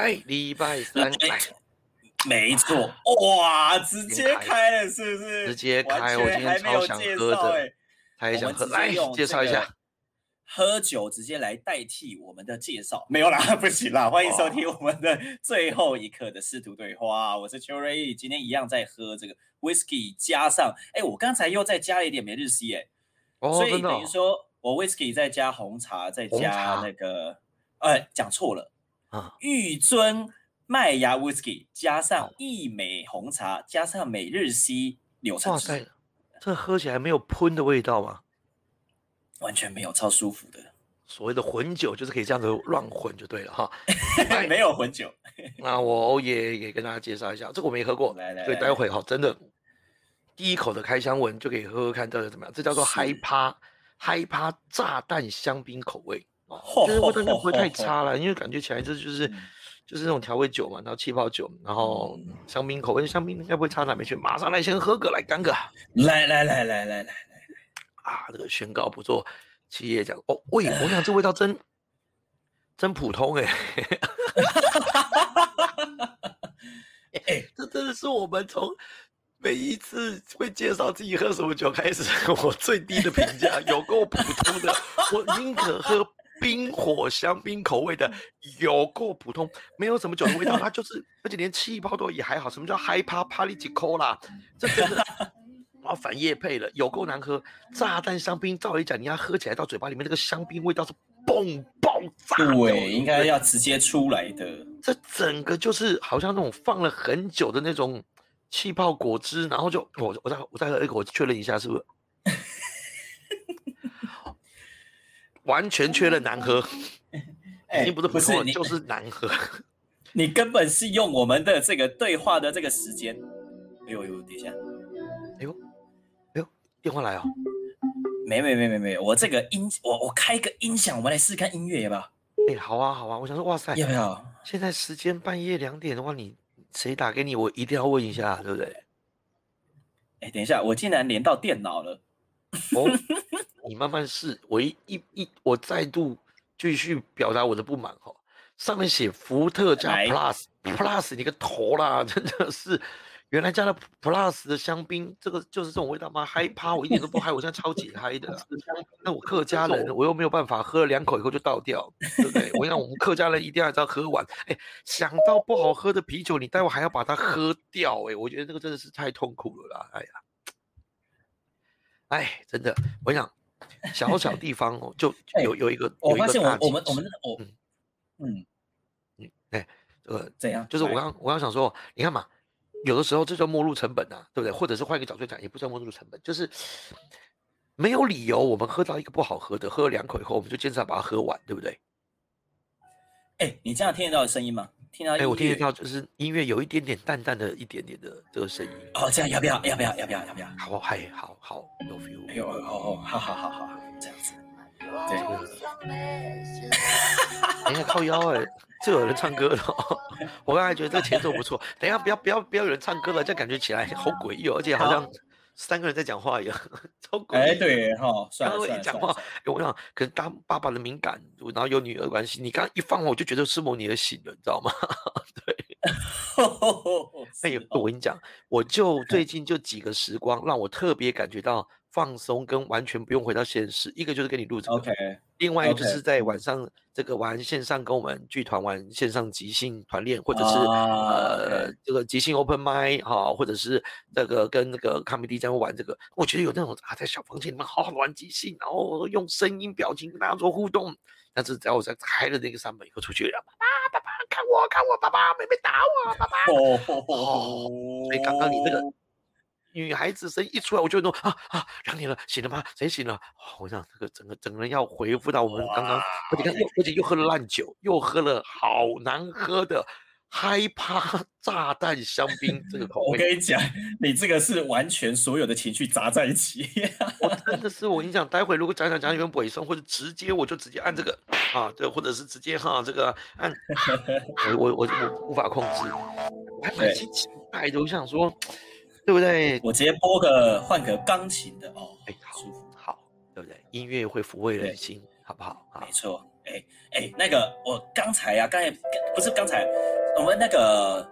来礼拜三来，没错，哇，直接开了是不是？直接开，我今天超想喝的，他也想喝，来介绍一下。喝酒直接来代替我们的介绍，没有啦，不行啦！欢迎收听我们的最后一刻的师徒对话，我是邱瑞，今天一样在喝这个 whisky，加上，哎，我刚才又再加了一点每日 C，哎，哦所以等于说我 whisky 再加红茶，再加那个，呃，讲错了啊，玉尊麦芽 whisky 加上一美红茶加上每日 C 柳橙汁，这喝起来没有喷的味道吗？完全没有，超舒服的。所谓的混酒就是可以这样子乱混就对了哈。没有混酒。那我也也跟大家介绍一下，这个我没喝过，所以待会哈，真的第一口的开箱文就可以喝喝看，到底怎么样？这叫做嗨趴嗨趴炸弹香槟口味哦，就是味道应该不会太 差了，因为感觉起来这就是就是那种调味酒嘛，然后气泡酒，然后香槟口味，香槟应该不会差哪边去。马上来先喝个来干个，来来来来来来来。啊，这个宣告不做企业奖哦。喂，我想这味道真 真普通哎。哎，这真的是我们从每一次会介绍自己喝什么酒开始，我最低的评价，有够普通的。我宁可喝冰火香槟口味的，有够普通，没有什么酒的味道，它就是，而且连气泡都也还好。什么叫 High Pa p a l i t i c o l a 这真的。然后反叶配了，有够难喝。炸弹香槟，照理讲，你要喝起来到嘴巴里面那个香槟味道是嘣爆炸，对，应该要直接出来的。这整个就是好像那种放了很久的那种气泡果汁，然后就我我再我再喝一口，我确认一下是不是？完全缺了难喝，已经不是不是，就是难喝。你根本是用我们的这个对话的这个时间。哎呦呦，等一下，哎呦。哎呦电话来哦，没没没没没，我这个音我我开个音响，我们来试看音乐要不要？哎，好啊好啊，我想说哇塞，要不要？现在时间半夜两点的话，你谁打给你？我一定要问一下，对不对？哎，等一下，我竟然连到电脑了。哦，你慢慢试，我一一一，我再度继续表达我的不满哈。上面写伏特加 Plus，Plus 你个头啦，真的是。原来加了 Plus 的香槟，这个就是这种味道吗？嗨趴，我一点都不嗨，我现在超级嗨的。那我客家人，我又没有办法喝了两口以后就倒掉，对不对？我想我们客家人一定要要喝完。哎，想到不好喝的啤酒，你待会还要把它喝掉，哎，我觉得这个真的是太痛苦了啦！哎呀，哎，真的，我想 小小地方哦，就 有有一个，我发现我我们我们我嗯嗯嗯，哎，呃，怎样？就是我刚我刚想说，你看嘛。有的时候这叫末路成本呐，对不对？或者是换一个角度讲，也不叫末路成本，就是没有理由我们喝到一个不好喝的，喝了两口以后，我们就坚持要把它喝完，对不对？哎，你这样听得到声音吗？听到？哎，我听得到，就是音乐有一点点淡淡的一点点的这个声音。哦，这样要不要？要不要？要不要？要不要？好，嗨，好好有 feel。哎呦，哦哦，好好好好，这样子。对。等一下靠腰哎。就有人唱歌了，我刚才觉得这个节奏不错。等一下，不要不要不要有人唱歌了，这感觉起来好诡异哦，而且好像三个人在讲话一样，超诡异。哎，对哈，刚刚一讲话，我想可能当爸爸的敏感，然后有女儿关系，你刚刚一放我就觉得是某女儿醒了，你知道吗？对。哎呦，我跟你讲，我就最近就几个时光，让我特别感觉到。放松跟完全不用回到现实，一个就是跟你录这个，另外一个就是在晚上这个玩线上跟我们剧团玩线上即兴团练，或者是呃这个即兴 open m i 哈，或者是这个跟那个 comedy 这样玩这个，我觉得有那种啊在小房间里面好好玩即兴，然后用声音表情跟大家做互动。但是只要我在开了那个扇门以后出去了，啊爸爸爸看我看我，爸爸妹妹打我，爸爸 哦，所以刚刚你这个。女孩子声音一出来，我就那种啊啊，两点了，醒了吗？谁醒了？我想这个整个整个人要回复到我们刚刚，而且又而且又喝了烂酒，又喝了好难喝的 害怕炸弹香槟这个口味。我跟你讲，你这个是完全所有的情绪砸在一起。我真的是，我跟你讲，待会如果讲讲讲有点尾声，或者直接我就直接按这个啊，对或者是直接哈这个按，我我我我无法控制，我还蛮期待的，我想说。对不对？我直接播个换个钢琴的哦，哎，舒服，好，对不对？音乐会抚慰人心，好不好？没错，哎哎，那个我刚才啊，刚才不是刚才，我们那个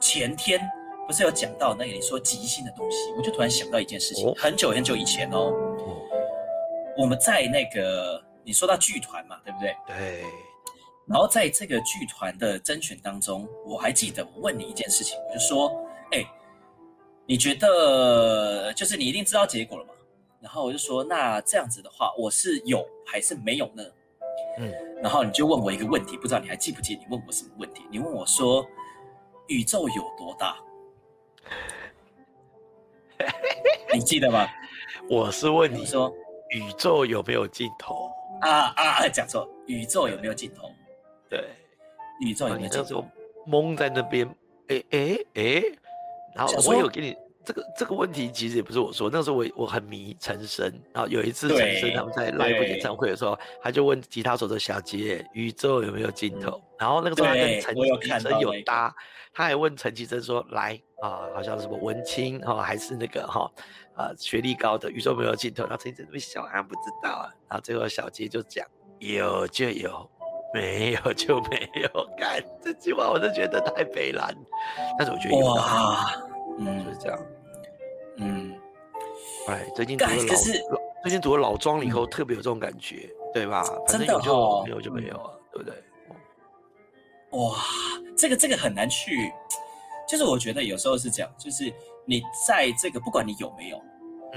前天不是有讲到那个你说即兴的东西，我就突然想到一件事情，很久很久以前哦，我们在那个你说到剧团嘛，对不对？对。然后在这个剧团的甄选当中，我还记得我问你一件事情，我就说，哎，你觉得就是你一定知道结果了嘛？然后我就说，那这样子的话，我是有还是没有呢？嗯，然后你就问我一个问题，不知道你还记不记？你问我什么问题？你问我说，宇宙有多大？你记得吗？我是问你说，宇宙有没有尽头？啊啊！讲错，宇宙有没有尽头？对，宇宙有没有尽头？蒙在那边，哎哎哎，然后我有给你。这个这个问题其实也不是我说，那时候我我很迷陈升，然后有一次陈升他们在 live 演唱会的时候，他就问吉他手的小杰宇宙有没有尽头，然后那个时候他跟陈绮贞有搭，他还问陈绮贞说来啊，好像什么文青哈，还是那个哈啊学历高的宇宙没有尽头，然后陈绮贞被笑，啊不知道啊，然后最后小杰就讲有就有，没有就没有，看这句话我都觉得太悲蓝，但是我觉得有哇，嗯就是这样。嗯，哎，最近读了老，最近读了老庄了以后，特别有这种感觉，对吧？反正有就没有就没有啊，对不对？哇，这个这个很难去，就是我觉得有时候是这样，就是你在这个不管你有没有，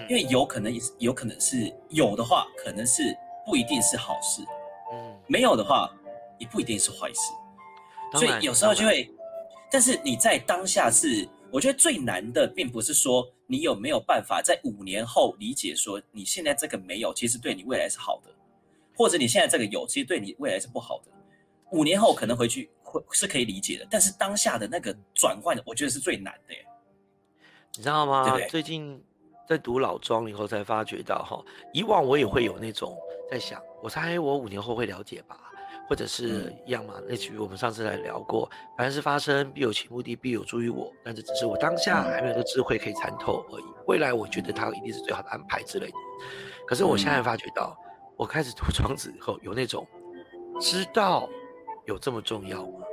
因为有可能也是有可能是有的话，可能是不一定是好事，嗯，没有的话也不一定是坏事，所以有时候就会，但是你在当下是。我觉得最难的，并不是说你有没有办法在五年后理解说你现在这个没有，其实对你未来是好的，或者你现在这个有，其实对你未来是不好的。五年后可能回去会是可以理解的，但是当下的那个转换，我觉得是最难的。你知道吗？最近在读老庄以后才发觉到，哈，以往我也会有那种在想，我猜我五年后会了解吧。或者是一样嘛，类似于我们上次来聊过，凡事发生必有其目的，必有助于我，但这只是我当下还没有个智慧可以参透而已。未来我觉得它一定是最好的安排之类的。可是我现在发觉到，我开始读庄子以后，有那种知道有这么重要吗？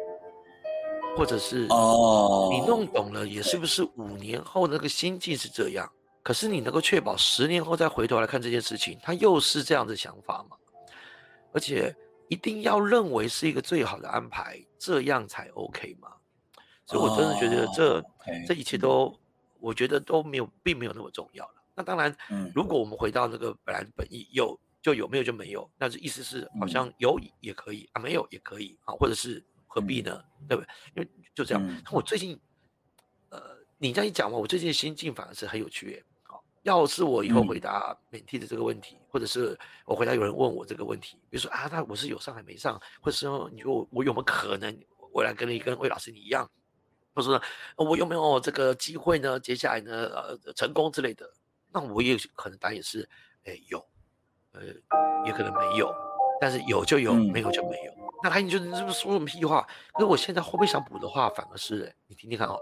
或者是哦，你弄懂了，也是不是五年后那个心境是这样？可是你能够确保十年后再回头来看这件事情，它又是这样的想法吗？而且。一定要认为是一个最好的安排，这样才 OK 吗？所以我真的觉得这这一切都，我觉得都没有，并没有那么重要了。那当然，如果我们回到那个本来本意，有就有，没有就没有，那是意思是好像有也可以啊，没有也可以啊，或者是何必呢？对不对？因为就这样。我最近，呃，你这样一讲嘛，我最近的心境反而是很有趣。要是我以后回答免提的这个问题，或者是我回答有人问我这个问题，比如说啊，那我是有上还没上，或者说你说我有没有可能未来跟你跟魏老师你一样，或者说我有没有这个机会呢？接下来呢，呃，成功之类的，那我也可能答也是，哎，有，呃，也可能没有，但是有就有，没有就没有。那他你就这么说什么屁话？可是我现在后面想补的话，反而是，你听听看哦，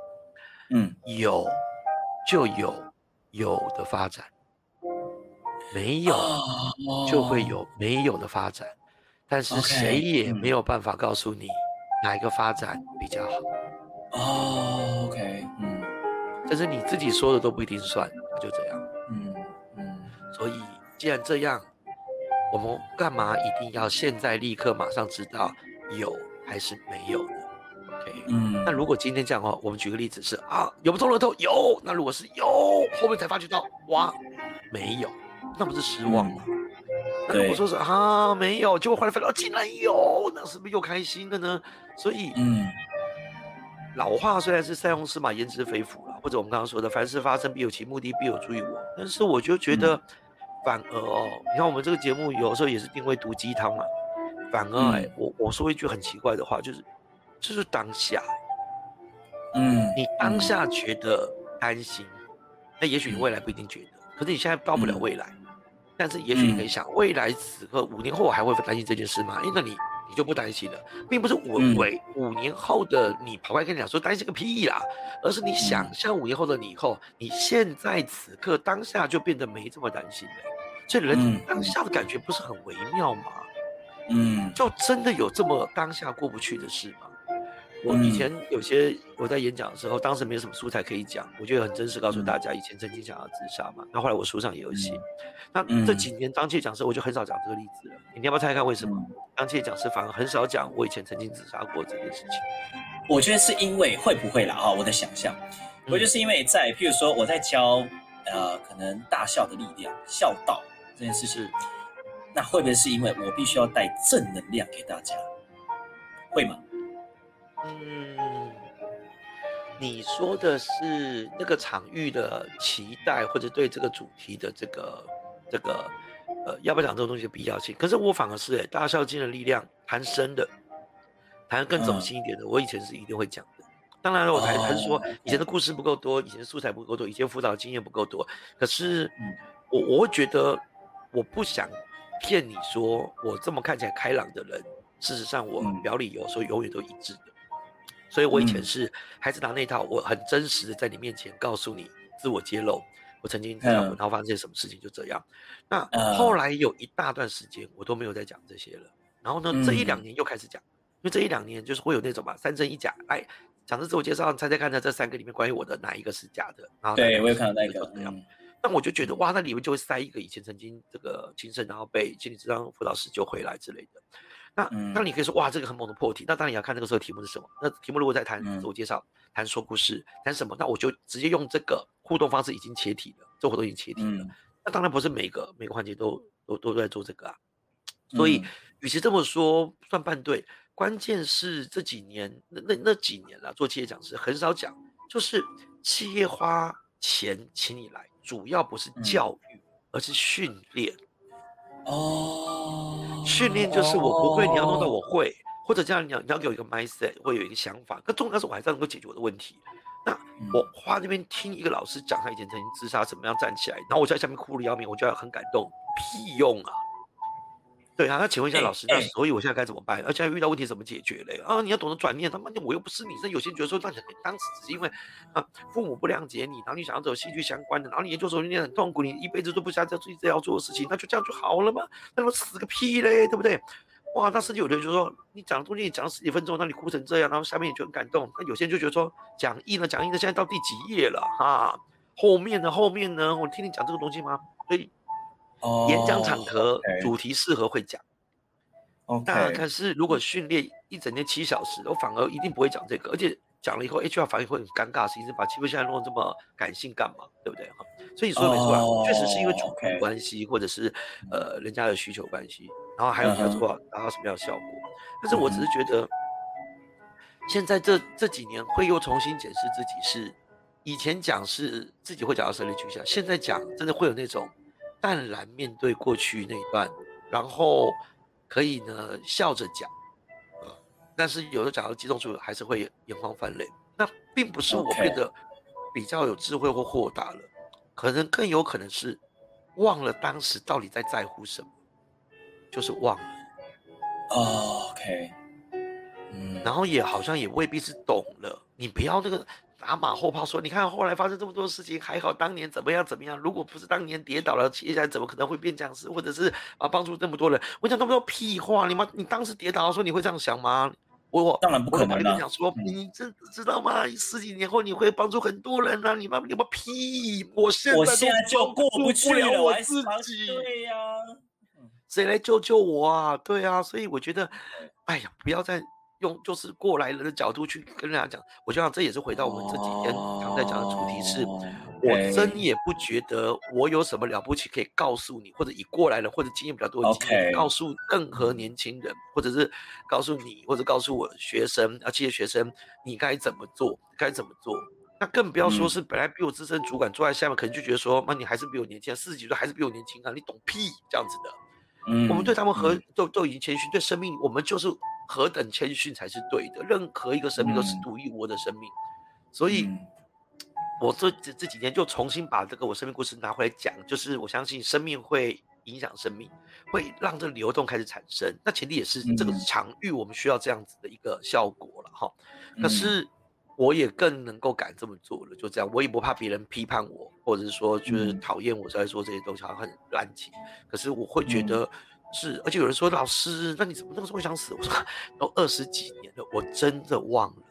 嗯，有就有。有的发展，没有就会有没有的发展，但是谁也没有办法告诉你哪一个发展比较好。哦，OK，嗯，但是你自己说的都不一定算，就这样。嗯嗯，所以既然这样，我们干嘛一定要现在立刻马上知道有还是没有呢？嗯，那如果今天这样的话，我们举个例子是啊，有不中乐透有，那如果是有，后面才发觉到哇，没有，那不是失望吗？那如果说是啊没有，结果后来发现竟然有，那是不是又开心了呢？所以，嗯，老话虽然是塞翁失马焉知非福了，或者我们刚刚说的凡事发生必有其目的，必有助于我，但是我就觉得反而哦，你看我们这个节目有时候也是定位毒鸡汤嘛，反而哎，我我说一句很奇怪的话，就是。就是当下，嗯，你当下觉得担心，那也许你未来不一定觉得，可是你现在到不了未来，但是也许你可以想，未来此刻五年后我还会担心这件事吗？因为你你就不担心了，并不是我为五年后的你跑过来跟你讲说担心个屁啦，而是你想象五年后的你以后，你现在此刻当下就变得没这么担心了，所以人当下的感觉不是很微妙吗？嗯，就真的有这么当下过不去的事吗？我以前有些我在演讲的时候，当时没有什么素材可以讲，我就很真实告诉大家，以前曾经想要自杀嘛。那后来我书上也有写。那这几年当届讲师，我就很少讲这个例子了。你要不要猜猜看为什么？当届讲师反而很少讲我以前曾经自杀过这件事情。我觉得是因为会不会啦啊？我的想象，我觉得是因为在譬如说我在教呃可能大笑的力量、孝道这件事情，那会不会是因为我必须要带正能量给大家？会吗？嗯，你说的是那个场域的期待，或者对这个主题的这个这个呃，要不要讲这个东西的必要性？可是我反而是哎，大孝经的力量谈深的，谈更走心一点的，我以前是一定会讲的。当然了，我还还是说以前的故事不够多，以前的素材不够多，以前辅导经验不够多。可是我我会觉得，我不想骗你说我这么看起来开朗的人，事实上我表里有时候永远都一致的。所以，我以前是还是拿那套，我很真实的在你面前告诉你，自我揭露，我曾经这样，然后发生些什么事情，就这样。那后来有一大段时间，我都没有再讲这些了。然后呢，这一两年又开始讲，因为这一两年就是会有那种嘛，三真一假，哎讲的自我介绍，猜猜看，在这三个里面，关于我的哪一个是假的？然后对我也看到那个。那我就觉得哇，那里面就会塞一个以前曾经这个亲身，然后被心理治疗辅导师救回来之类的。那那你可以说哇，这个很猛的破题。那当然也要看那个时候题目是什么。那题目如果在谈自我介绍、谈说故事、谈什么，那我就直接用这个互动方式已经切题了，这活动已经切题了。那当然不是每个每个环节都都都在做这个啊。所以，与其这么说，算半对。关键是这几年那那那几年了，做企业讲师很少讲，就是企业花钱请你来，主要不是教育，而是训练。哦，训练就是我不会，你要弄到我会，或者这样你要你要给我一个 mindset，会有一个想法。可重要是我还是要能够解决我的问题。那我花这边听一个老师讲他以前曾经自杀怎么样站起来，然后我在下面哭的要命，我就要很感动，屁用啊！对啊，那请问一下老师，那所以我现在该怎么办？而且遇到问题怎么解决嘞？啊，你要懂得转念。他妈的，我又不是你。那有些人觉得说，那你当时只是因为啊，父母不谅解你，然后你想要走戏剧相关的，然后你研究所念很痛苦，你一辈子都不想再做这要做的事情，那就这样就好了嘛？那么死个屁嘞，对不对？哇，那甚至有的人就说，你讲的东西你讲了十几分钟，那你哭成这样，然后下面也就很感动。那有些人就觉得说，讲义呢，讲义呢，现在到第几页了哈？后面呢？后面呢？我听你讲这个东西吗？所以，演讲场合主题适合会讲。那可是，如果训练一整天七小时，我反而一定不会讲这个，而且讲了以后，HR 反而会很尴尬。是因为，把气氛现在弄得这么感性干嘛？对不对？哈，所以说没错，确实是因为主题关系，或者是呃人家的需求关系，然后还有你要做到达到什么样的效果。但是我只是觉得，现在这这几年会又重新检视自己，是以前讲是自己会讲到生理取向，现在讲真的会有那种淡然面对过去那一段，然后。可以呢，笑着讲，但是有的讲到激动处，还是会眼眶泛泪。那并不是我变得比较有智慧或豁达了，可能更有可能是忘了当时到底在在乎什么，就是忘了。OK，嗯，然后也好像也未必是懂了，你不要那个。打马后炮说：“你看，后来发生这么多事情，还好当年怎么样怎么样？如果不是当年跌倒了，接下来怎么可能会变僵尸，或者是啊帮助这么多人？我讲那么多屁话，你妈，你当时跌倒的时候你会这样想吗？我当然不可能的。讲说，你知知道吗？十几年后你会帮助很多人啊！你妈，你妈屁！我现在我现在就过不去了，我自己。对呀，谁来救救我啊？对啊，所以我觉得，哎呀，不要再。”用就是过来人的角度去跟人家讲，我就想这也是回到我们这几天常在讲的主题是，我真也不觉得我有什么了不起可以告诉你，或者以过来人或者经验比较多的经验告诉任何年轻人，或者是告诉你或者告诉我学生，啊，这些学生你该怎么做，该怎么做，那更不要说是本来比我资深主管坐在下面，可能就觉得说，那你还是比我年轻，四十几岁还是比我年轻啊，你懂屁这样子的。嗯，我们对他们和都都已经谦虚，对生命我们就是。何等谦逊才是对的？任何一个生命都是独一无二的生命，所以，我这这这几天就重新把这个我生命故事拿回来讲，就是我相信生命会影响生命，会让这流动开始产生。那前提也是这个场域，我们需要这样子的一个效果了哈。可是我也更能够敢这么做了，就这样，我也不怕别人批判我，或者是说就是讨厌我在说这些东西好像很乱情。可是我会觉得。是，而且有人说老师，那你怎么那个时候会想死？我说都二十几年了，我真的忘了，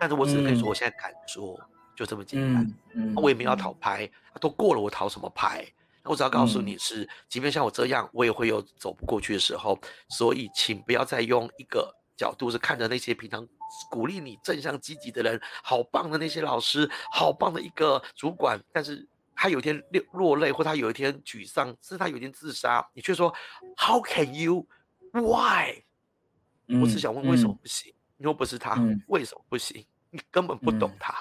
但是我只能跟你说，我现在敢说，就这么简单。嗯，我也没有要讨牌，都过了，我讨什么牌？我只要告诉你是，即便像我这样，我也会有走不过去的时候。所以，请不要再用一个角度是看着那些平常鼓励你正向积极的人，好棒的那些老师，好棒的一个主管，但是他有一天落落泪，或他有一天沮丧，甚至他有一天自杀，你却说 How can you? Why？我只想问为什么不行？你又不是他，为什么不行？你根本不懂他。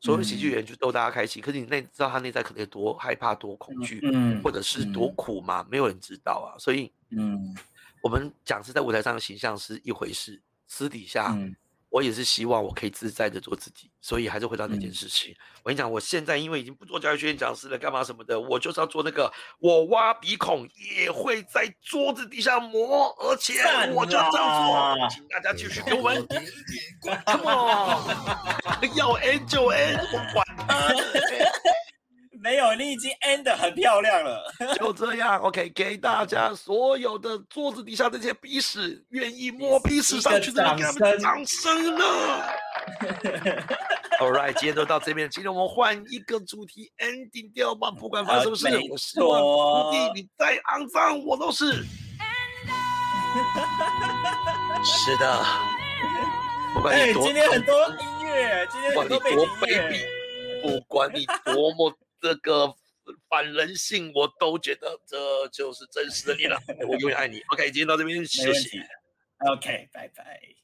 所有喜剧演员就逗大家开心，可是你内知道他内在可能有多害怕、多恐惧，或者是多苦吗？没有人知道啊。所以，嗯，我们讲是在舞台上的形象是一回事，私底下。我也是希望我可以自在的做自己，所以还是回到那件事情。我跟你讲，我现在因为已经不做教育学院讲师了，干嘛什么的，我就是要做那个，我挖鼻孔也会在桌子底下磨，而且我就这样做，请大家继续给我们点点 e on，要 N 就 N，我管 他。没有，你已经 end 的很漂亮了。就这样，OK，给大家所有的桌子底下这些鼻屎，愿意摸鼻屎上去的人，给他们掌声了。All right，今天就到这边，今天我们换一个主题 ending 掉吧，不管发生什么事，我希望徒弟你再肮脏，我都是。是的。不管你多，今天很多音乐，今天很多背景音不管你多么。这个反人性，我都觉得这就是真实的你了。我永远爱你。OK，今天到这边，谢谢。OK，拜拜。